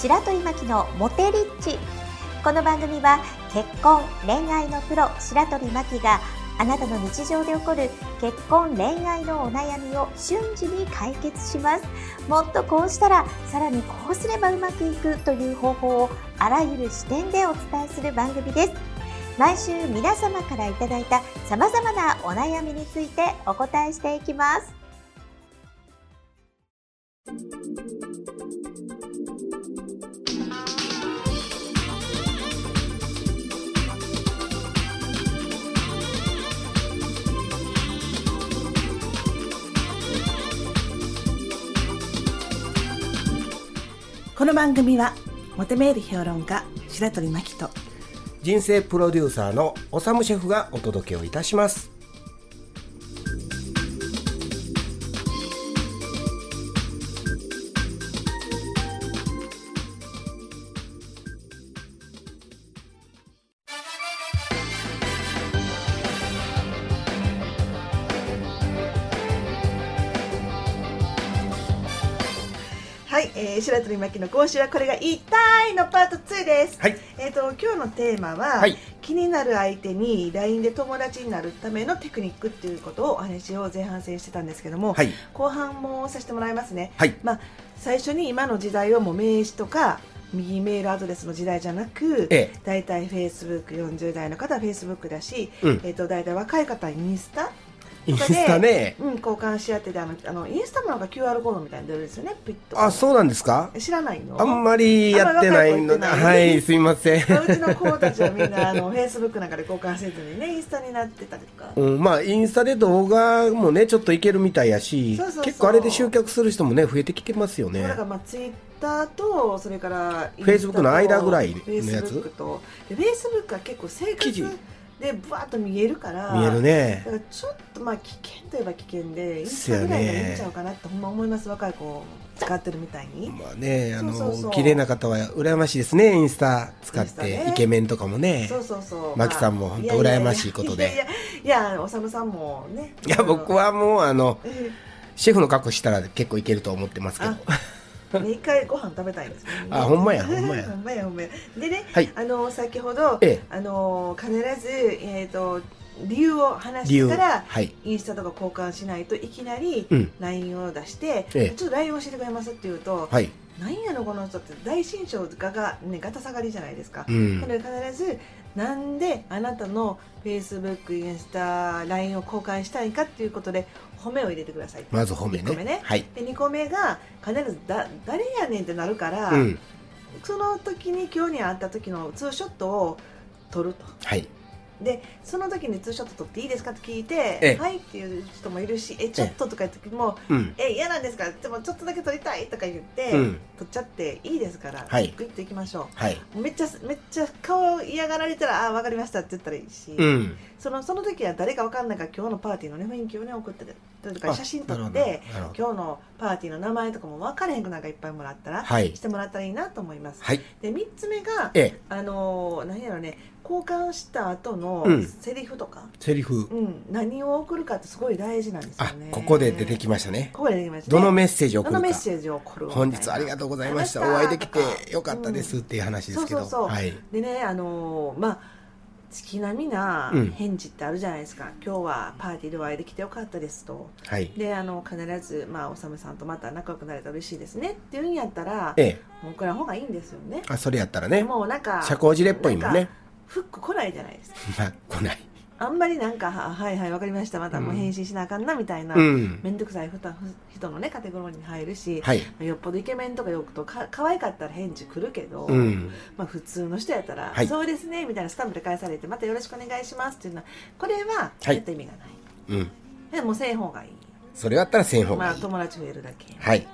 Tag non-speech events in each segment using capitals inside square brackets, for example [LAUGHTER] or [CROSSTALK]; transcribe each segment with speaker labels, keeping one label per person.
Speaker 1: 白鳥真希のモテリッチ。この番組は結婚恋愛のプロ白鳥真希があなたの日常で起こる結婚恋愛のお悩みを瞬時に解決します。もっとこうしたらさらにこうすればうまくいくという方法をあらゆる視点でお伝えする番組です。毎週皆様からいただいた様々なお悩みについてお答えしていきます。
Speaker 2: この番組はモテメール評論家白鳥真希と
Speaker 3: 人生プロデューサーのおさむシェフがお届けをいたします。
Speaker 2: はい、えー、白鳥真希の講師はこれが言いたいのパート2です。
Speaker 3: はい。
Speaker 2: えっ、と今日のテーマは、
Speaker 3: はい。
Speaker 2: 気になる相手に LINE で友達になるためのテクニックっていうことをお話を前半戦してたんですけども、
Speaker 3: はい。
Speaker 2: 後半もさせてもらいますね。
Speaker 3: はい。
Speaker 2: まあ最初に今の時代はもう名刺とか右メールアドレスの時代じゃなく、
Speaker 3: ええ。
Speaker 2: 大体 Facebook40 代の方は Facebook だし、
Speaker 3: うん。
Speaker 2: えっ、と大体若い方はインスタ
Speaker 3: インスタね。
Speaker 2: うん、交換し合っててあのあのインスタもなんか QR コードみたいに出るんですよね。ピッと
Speaker 3: あそうなんですか？
Speaker 2: 知らないの？
Speaker 3: あんまりやってないので。はいすいません。
Speaker 2: まあうちの子たちはみんなあのフェイスブックなんかで交換せずにねインスタになってたりとか、
Speaker 3: うん、まあインスタで動画もねちょっといけるみたいやし結構あれで集客する人もね増えてきてますよね。
Speaker 2: だからまあツイッターとそれからインスタと
Speaker 3: Facebook の間ぐらいのやつ？
Speaker 2: フェイスブックと。でフェイスブックは結構生活
Speaker 3: 記事
Speaker 2: でブワーッと見えるから
Speaker 3: 見えるね。
Speaker 2: だからちょっとまあ危険といえば危険でインスタぐらいがいいんちゃうかなってほんま思います若い子使ってるみたいに、
Speaker 3: まあねあの綺麗な方は羨ましいですねインスタ使って、
Speaker 2: ね。
Speaker 3: イケメンとかもね。
Speaker 2: そうそうそう。
Speaker 3: マキさんも本当羨ましいことで。
Speaker 2: いやいやいやいやおさむさんもね
Speaker 3: いや僕はもうあの
Speaker 2: え
Speaker 3: シェフの格好したら結構いけると思ってますけど。
Speaker 2: ね一回ご飯食べたいんですよ。ね [LAUGHS]
Speaker 3: あほんまやほんまや。
Speaker 2: ほんまや [LAUGHS] ほんまや。でね、
Speaker 3: はい。
Speaker 2: あの先ほど、
Speaker 3: ええ。
Speaker 2: あの必ずえっ、と理由を話してから
Speaker 3: はい。
Speaker 2: インスタとか交換しないといきなり
Speaker 3: うん。
Speaker 2: LINE を出して、
Speaker 3: ええ。
Speaker 2: ちょっと LINE 教えてくれますって言うと、
Speaker 3: はい。
Speaker 2: なんやのこの人って大身長がが、ね、ガタ下がりじゃないですか、
Speaker 3: うん。
Speaker 2: なので必ずなんであなたの Facebook、インスタ、LINE を交換したいかっていうことで褒めを入れてください。
Speaker 3: まず褒め
Speaker 2: 一個ね。
Speaker 3: はい。
Speaker 2: で2個目が必ずだ誰やねんってなるから、
Speaker 3: うん。
Speaker 2: その時に今日に会った時のツーショットを撮ると。
Speaker 3: はい
Speaker 2: でその時にツーショット撮っていいですかって聞いて
Speaker 3: ええ。
Speaker 2: はいっていう人もいるしえちょっととか言う時も
Speaker 3: うん。
Speaker 2: え嫌なんですか？でもちょっとだけ撮りたいとか言って、
Speaker 3: うん。
Speaker 2: 撮っちゃっていいですから、
Speaker 3: はい。
Speaker 2: グイッといきましょ
Speaker 3: はい、
Speaker 2: うめっちゃめっちゃ顔嫌がられたらあ分かりましたって言ったらいいし、
Speaker 3: うん、
Speaker 2: そのその時は誰か分かんないから今日のパーティーのね雰囲気をね送ってとか
Speaker 3: あ
Speaker 2: 写真撮って今日のパーティーの名前とかも分からへんくなんかいっぱいもらったら、
Speaker 3: はい。
Speaker 2: してもらったらいいなと思います、
Speaker 3: はい。
Speaker 2: で3つ目が
Speaker 3: ええ。
Speaker 2: あのー何やろね交換した後の
Speaker 3: うん。
Speaker 2: セリフとか、
Speaker 3: セリフ。
Speaker 2: うん。何を送るかってすごい大事なんですよ
Speaker 3: あ
Speaker 2: ね
Speaker 3: ここで出てきましたね。
Speaker 2: ここで出てきましたね。
Speaker 3: どのメッセージを送るか。
Speaker 2: どのメッセージを送るか
Speaker 3: 本日ありがとうございました。お会いできてよかったですっていう話ですけど。
Speaker 2: そうそうそう。
Speaker 3: はい。
Speaker 2: でねあのーまあ月並みな
Speaker 3: うん。
Speaker 2: 返事ってあるじゃないですか、今日はパーティーでお会いできてよかったですと。
Speaker 3: はい。
Speaker 2: であの必ず、まあ、おさむさんとまた仲良くなれたら嬉しいですねっていうんやったら
Speaker 3: ええ。
Speaker 2: もう送らん方がいいんですよね。
Speaker 3: あそれやったらね。
Speaker 2: もうなんか
Speaker 3: 社交辞令っぽいもんね
Speaker 2: フック来ないじゃないですか。[LAUGHS]
Speaker 3: まあ来ない。
Speaker 2: あんまりなんかははいはいわかりました。またもう返信しなあかんなみたいな、
Speaker 3: うん。
Speaker 2: めんどくさいふた人のねカテゴリーに入るし、
Speaker 3: はい。
Speaker 2: よっぽどイケメンとかよくとか可愛かったら返事来るけど、
Speaker 3: うん。
Speaker 2: まあ、普通の人やったら、
Speaker 3: はい。
Speaker 2: そうですねみたいなスタンプで返されてまたよろしくお願いしますっていうのはこれは
Speaker 3: はい。
Speaker 2: 絶対意味がない、
Speaker 3: うん。
Speaker 2: でもせん方がいい。
Speaker 3: それやったらせん方
Speaker 2: まあ
Speaker 3: がいい。
Speaker 2: 友達増えるだけ。
Speaker 3: はい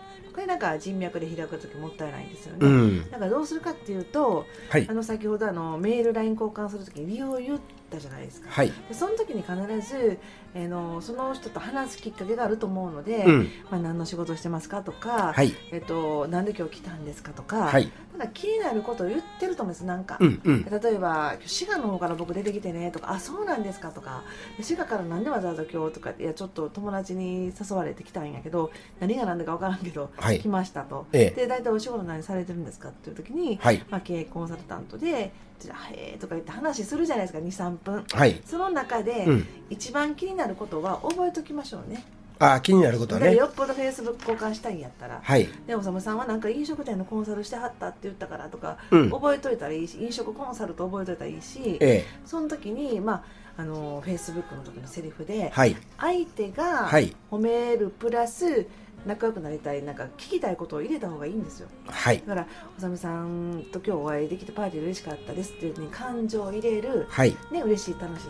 Speaker 2: なんか人脈で開く時もったいないんですよね、
Speaker 3: うん。
Speaker 2: だからどうするかっていうと
Speaker 3: はい。
Speaker 2: あの先ほどあのメール LINE 交換するときに理由を言ったじゃないですか
Speaker 3: はい。
Speaker 2: でその時に必ず、えーのその人と話すきっかけがあると思うので、
Speaker 3: うん。
Speaker 2: まあ、何の仕事をしてますかとか、
Speaker 3: はい。
Speaker 2: えっとなんで今日来たんですかとか、
Speaker 3: はい。
Speaker 2: なんか気になることを言ってると思うんですなんか、
Speaker 3: うんうん。
Speaker 2: 例えば「滋賀の方から僕出てきてね」とか「あそうなんですか」とか「滋賀からなんでわざわざ今日」とか「いやちょっと友達に誘われてきたんやけど何が何だか分からんけど、
Speaker 3: はい
Speaker 2: 来ました」と。
Speaker 3: ええ。
Speaker 2: で大体お仕事何されてるんですかっていう時に、
Speaker 3: はい。
Speaker 2: まあ、経営コンサルタントで「じゃあへえ」とか言って話するじゃないですか23分。
Speaker 3: はい。
Speaker 2: その中で、
Speaker 3: うん。
Speaker 2: 一番気になることは覚えておきましょうね。
Speaker 3: あ、気になることはね。
Speaker 2: よっぽどフェイスブック交換したいんやったら。
Speaker 3: はい。
Speaker 2: でおさむさんはなんか飲食店のコンサルしてはったって言ったからとか、
Speaker 3: うん。
Speaker 2: 覚えといたらいいし飲食コンサルと覚えといたらいいし
Speaker 3: ええ。
Speaker 2: その時にまああのフェイスブックの時のセリフで、
Speaker 3: はい。
Speaker 2: 相手が
Speaker 3: はい。
Speaker 2: 褒めるプラス仲良くなりたいなんか聞きたいことを入れた方がいいんですよ
Speaker 3: はい。
Speaker 2: だからおさむさんと今日お会いできてパーティーで嬉しかったですっていうふうに感情を入れる
Speaker 3: はい。
Speaker 2: ね嬉しい楽しい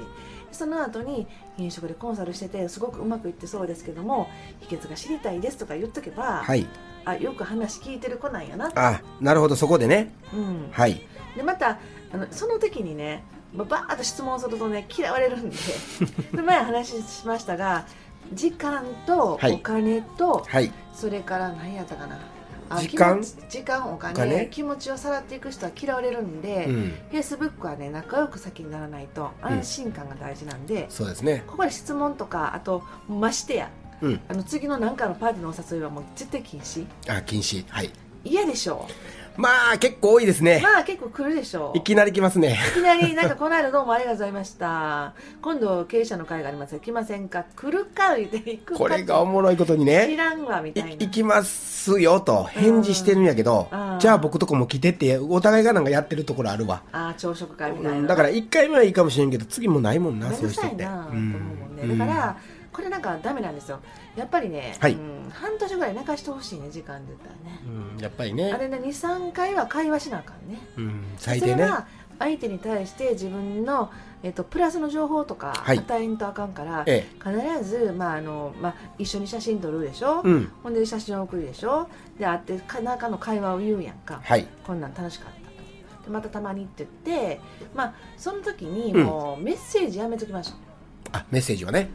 Speaker 2: その後に飲食でコンサルしててすごくうまくいってそうですけども秘訣が知りたいですとか言っとけば、
Speaker 3: はい。
Speaker 2: あよく話聞いてる子なんやな、
Speaker 3: あ、なるほど、そこでね。
Speaker 2: うん、
Speaker 3: はい。
Speaker 2: でまたあのその時にねまバーッと質問するとね嫌われるんで [LAUGHS] で前話しましたが時間と
Speaker 3: はい
Speaker 2: お金と、
Speaker 3: はい。
Speaker 2: それから何やったかなあ
Speaker 3: 時間？
Speaker 2: 時間
Speaker 3: お金
Speaker 2: 気持ちをさらっていく人は嫌われるんで、
Speaker 3: うん。
Speaker 2: フェイスブックはね仲良く先にならないと安心感が大事なんで、
Speaker 3: そうですね。
Speaker 2: ここで質問とかあとましてや
Speaker 3: うん。
Speaker 2: あの次の何かのパーティーのお誘いはもう絶対禁止
Speaker 3: あ、禁止。はい。
Speaker 2: 嫌でしょ
Speaker 3: まあ、結構多いですね。
Speaker 2: まあ結構来るでしょ
Speaker 3: いきなり来ますね。
Speaker 2: いきなりなんかこの間どうもありがとうございました。今度経営者の会があります。よ来ませんか？来るか言って行くか
Speaker 3: これがおもろいことに
Speaker 2: 知
Speaker 3: ね。
Speaker 2: らんわみ
Speaker 3: い
Speaker 2: たいな。
Speaker 3: 行きますよと返事してるんやけど
Speaker 2: うん、
Speaker 3: じゃあ僕とこも来てって、お互いがなんかやってるところあるわ。
Speaker 2: ああ朝食会みたいな、
Speaker 3: うん。だから1回目はいいかもしれんけど、次もないもんな、そういう人って。
Speaker 2: さいなと思うもんこれなんかダメなんですよやっぱりね、
Speaker 3: はい
Speaker 2: うん、半年ぐらい寝かしてほしいね時間で言ったらね、
Speaker 3: うん、やっぱりね
Speaker 2: あ。れね23回は会話しなあかんね
Speaker 3: うん、最低ね。
Speaker 2: それは相手に対して自分の、えっと、プラスの情報とか
Speaker 3: はい
Speaker 2: 与えんとあかんから、
Speaker 3: え
Speaker 2: 必ず、まああのまあ、一緒に写真撮るでしょ、
Speaker 3: え。うん。
Speaker 2: ほんで写真を送るでしょ？で会ってか中の会話を言うやんか、
Speaker 3: はい。
Speaker 2: こんなん楽しかったとでまたたまにって言ってまあその時に
Speaker 3: うん
Speaker 2: もうメッセージやめときましょう、
Speaker 3: あ、メッセージはね。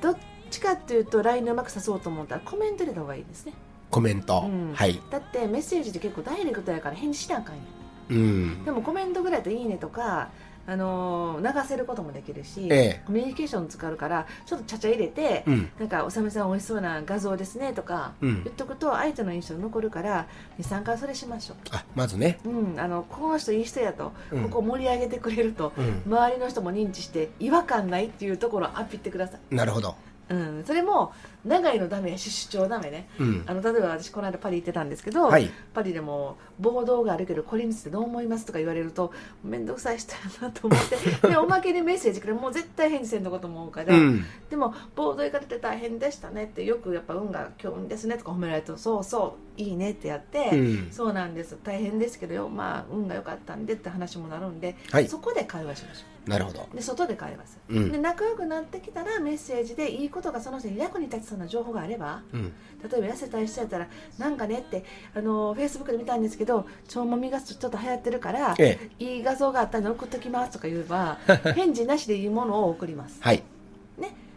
Speaker 2: どっちかっていうと LINE でうまく誘そうと思ったらコメント入れた方がいいですね
Speaker 3: コメント。
Speaker 2: うん
Speaker 3: はい。
Speaker 2: だってメッセージって結構ダイレクトやから返事しなあかんやん
Speaker 3: うん。
Speaker 2: でもコメントぐらいと「いいね」とか、あのー流せることもできるし、
Speaker 3: ええ
Speaker 2: コミュニケーション使うからちょっとちゃちゃ入れて、
Speaker 3: うん。
Speaker 2: なんか「おさめさん美味しそうな画像ですね」とか
Speaker 3: うん
Speaker 2: 言っとくと相手の印象残るから23回それしましょ
Speaker 3: あ、まずね。
Speaker 2: う、うん、あのこの人いい人やと、
Speaker 3: うん
Speaker 2: ここ盛り上げてくれると、
Speaker 3: うん。
Speaker 2: 周りの人も認知して違和感ないっていうところをアピってください、
Speaker 3: なるほど。
Speaker 2: うん、それも長いのダメやし主張ダメね
Speaker 3: うん。
Speaker 2: あの例えば私この間パリ行ってたんですけど、
Speaker 3: はい。
Speaker 2: パリでも暴動があるけどこれについてどう思いますとか言われると面倒くさい人やなと思って [LAUGHS] でおまけでメッセージくれもう絶対返事せんとこと思うから、
Speaker 3: うん。
Speaker 2: でも暴動行かれて大変でしたねってよくやっぱ運が今日運ですねとか褒められるとそうそういいねってやって、
Speaker 3: うん。
Speaker 2: そうなんです大変ですけどよまあ運が良かったんでって話もなるんで、
Speaker 3: はい
Speaker 2: そこで会話しましょ
Speaker 3: なるほど。
Speaker 2: うで外で会話する、
Speaker 3: うん
Speaker 2: で仲良くなってきたらメッセージでいいことがその人に役に立ちそうな情報があれば
Speaker 3: うん。
Speaker 2: 例えば痩せたい人やったらなんかねってあのフェイスブックで見たんですけど腸もみがちょっと流行ってるから
Speaker 3: ええ。
Speaker 2: いい画像があったんで送っときますとか言えば [LAUGHS] 返事なしでいいものを送ります
Speaker 3: はい。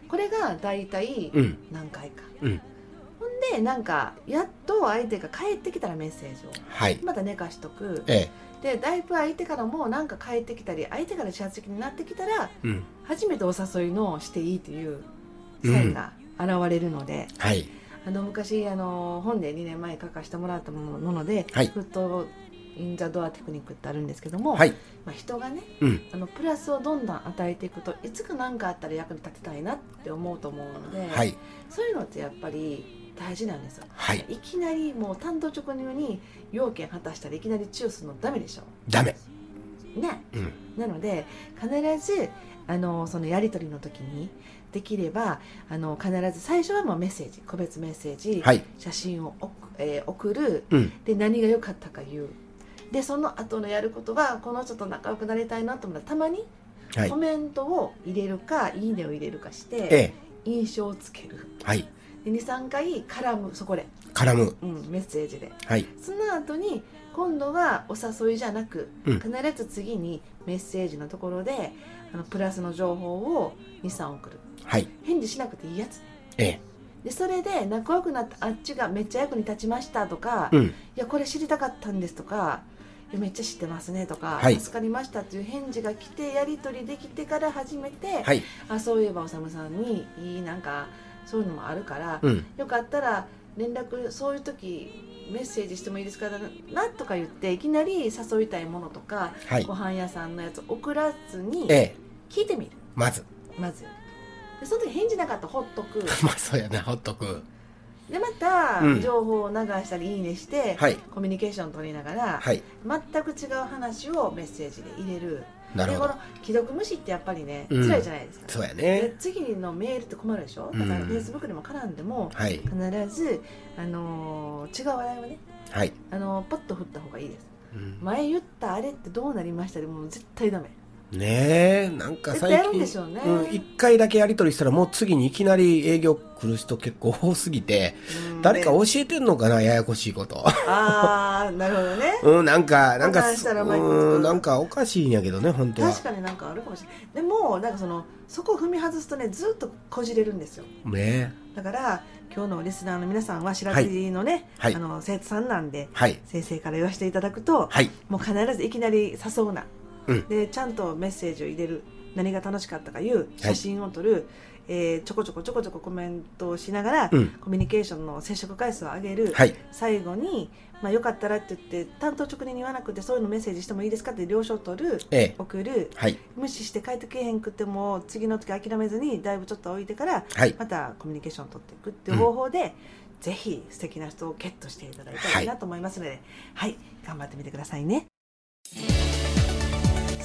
Speaker 2: これが大体
Speaker 3: うん。
Speaker 2: 何回か、
Speaker 3: うん。
Speaker 2: ほんでなんかやっと相手が帰ってきたらメッセージを
Speaker 3: はい。
Speaker 2: また寝かしとく
Speaker 3: え
Speaker 2: でだいぶ相手からもなんか帰ってきたり相手から自発的になってきたら
Speaker 3: え。うん。
Speaker 2: 初めてお誘いのしていいというサインが現れるので、
Speaker 3: はい。
Speaker 2: あの昔あの本で2年前書かせてもらったもので、
Speaker 3: はい
Speaker 2: フット・イン・ザ・ドアテクニックってあるんですけども、
Speaker 3: はい。
Speaker 2: まあ、人がね
Speaker 3: うん。
Speaker 2: あのプラスをどんどん与えていくといつか何かあったら役に立てたいなって思うと思うので、
Speaker 3: はい。
Speaker 2: そういうのってやっぱり大事なんですよ
Speaker 3: はい。
Speaker 2: いきなりもう単刀直入に要件果たしたらいきなりチューするのダメでしょ
Speaker 3: ダメ。
Speaker 2: ね
Speaker 3: うん。
Speaker 2: なので必ずあのそのやり取りの時にできればあの必ず最初はもうメッセージ個別メッセージ、
Speaker 3: はい。
Speaker 2: 写真を送,、えー送る
Speaker 3: うん。
Speaker 2: で何が良かったか言うでその後のやることはこの人と仲良くなりたいなと思ったらたまに
Speaker 3: はい
Speaker 2: コ。メントを入れるか、い、いねを入れるかして
Speaker 3: ええ。
Speaker 2: 印象をつける
Speaker 3: はい。
Speaker 2: 23回絡むそこで、
Speaker 3: 絡む。
Speaker 2: うん、メッセージで。
Speaker 3: はい。
Speaker 2: その後に今度はお誘いじゃなく、
Speaker 3: うん。
Speaker 2: 必ず次にメッセージのところであのプラスの情報を23送る。
Speaker 3: はい。
Speaker 2: 返事しなくていいやつ。
Speaker 3: ええ。
Speaker 2: でそれで仲良くなったあっちがめっちゃ役に立ちましたとか、い
Speaker 3: うん。
Speaker 2: やこれ知りたかったんですとかめっちゃ知ってますねとか、
Speaker 3: はい。
Speaker 2: 助かりましたっていう返事が来てやり取りできてから初めて、
Speaker 3: はい。
Speaker 2: あそういえばおさむさんにいいなんかそういうのもあるから、
Speaker 3: うん。
Speaker 2: よかったら連絡そういう時メッセージしてもいいですかなとか言っていきなり誘いたいものとか、
Speaker 3: はい。
Speaker 2: ご飯屋さんのやつ送らずに
Speaker 3: ええ。
Speaker 2: 聞いてみる。
Speaker 3: まず。
Speaker 2: まず。でその時返事なかったらほっとく。[LAUGHS]
Speaker 3: まあそうやなほっとく。
Speaker 2: でまた
Speaker 3: うん。
Speaker 2: 情報を流したりいいねして、
Speaker 3: はい。
Speaker 2: コミュニケーション取りながら、
Speaker 3: はい。
Speaker 2: 全く違う話をメッセージで入れる
Speaker 3: なるほど。
Speaker 2: 既読無視ってやっぱりね
Speaker 3: うん。
Speaker 2: 辛いじゃないですか、
Speaker 3: そうや
Speaker 2: で
Speaker 3: ね
Speaker 2: 次のメールって困るでしょ？だから
Speaker 3: うん
Speaker 2: フェイスブックでも絡んでも
Speaker 3: はい。
Speaker 2: 必ず、あのー違う話題をね、
Speaker 3: はい。
Speaker 2: あのーポッと振った方がいいです。
Speaker 3: うん。
Speaker 2: 前言ったあれってどうなりましたでもう絶対ダメ
Speaker 3: ねえなんか最近
Speaker 2: でしょうね。
Speaker 3: うん、1回だけやり取りしたらもう次にいきなり営業来る人結構多すぎて
Speaker 2: うん
Speaker 3: 誰か
Speaker 2: で
Speaker 3: 教えてんのかなややこしいこと。
Speaker 2: ああなるほどね。[LAUGHS]
Speaker 3: うんなんかなんかうんなんかおかしいんやけどね本当は。
Speaker 2: 確かになんかあるかもしれない。でもなんかそのそこを踏み外すとねずっとこじれるんですよ。
Speaker 3: ね
Speaker 2: だから今日のリスナーの皆さんは白鳥のね、
Speaker 3: はい。
Speaker 2: あの生徒さんなんで
Speaker 3: はい。
Speaker 2: 先生から言わせていただくと、
Speaker 3: はい。
Speaker 2: もう必ずいきなり誘うな、
Speaker 3: うん。
Speaker 2: でちゃんとメッセージを入れる何が楽しかったかいう写真を撮る、えーちょこちょこちょこちょこコメントをしながら、
Speaker 3: うん。
Speaker 2: コミュニケーションの接触回数を上げる、
Speaker 3: はい。
Speaker 2: 最後に、まあ、よかったらって言って担当直入に言わなくてそういうのメッセージしてもいいですかって了承を取る
Speaker 3: ええ。
Speaker 2: 送る。
Speaker 3: はい。
Speaker 2: 無視して帰ってけえへんくっても次の時諦めずにだいぶちょっと置いてから
Speaker 3: はい。
Speaker 2: またコミュニケーションを取っていくっていう方法で、ぜひ素敵な人をゲットしていただいたらい。いなと思いますので、はい、頑張ってみてくださいね。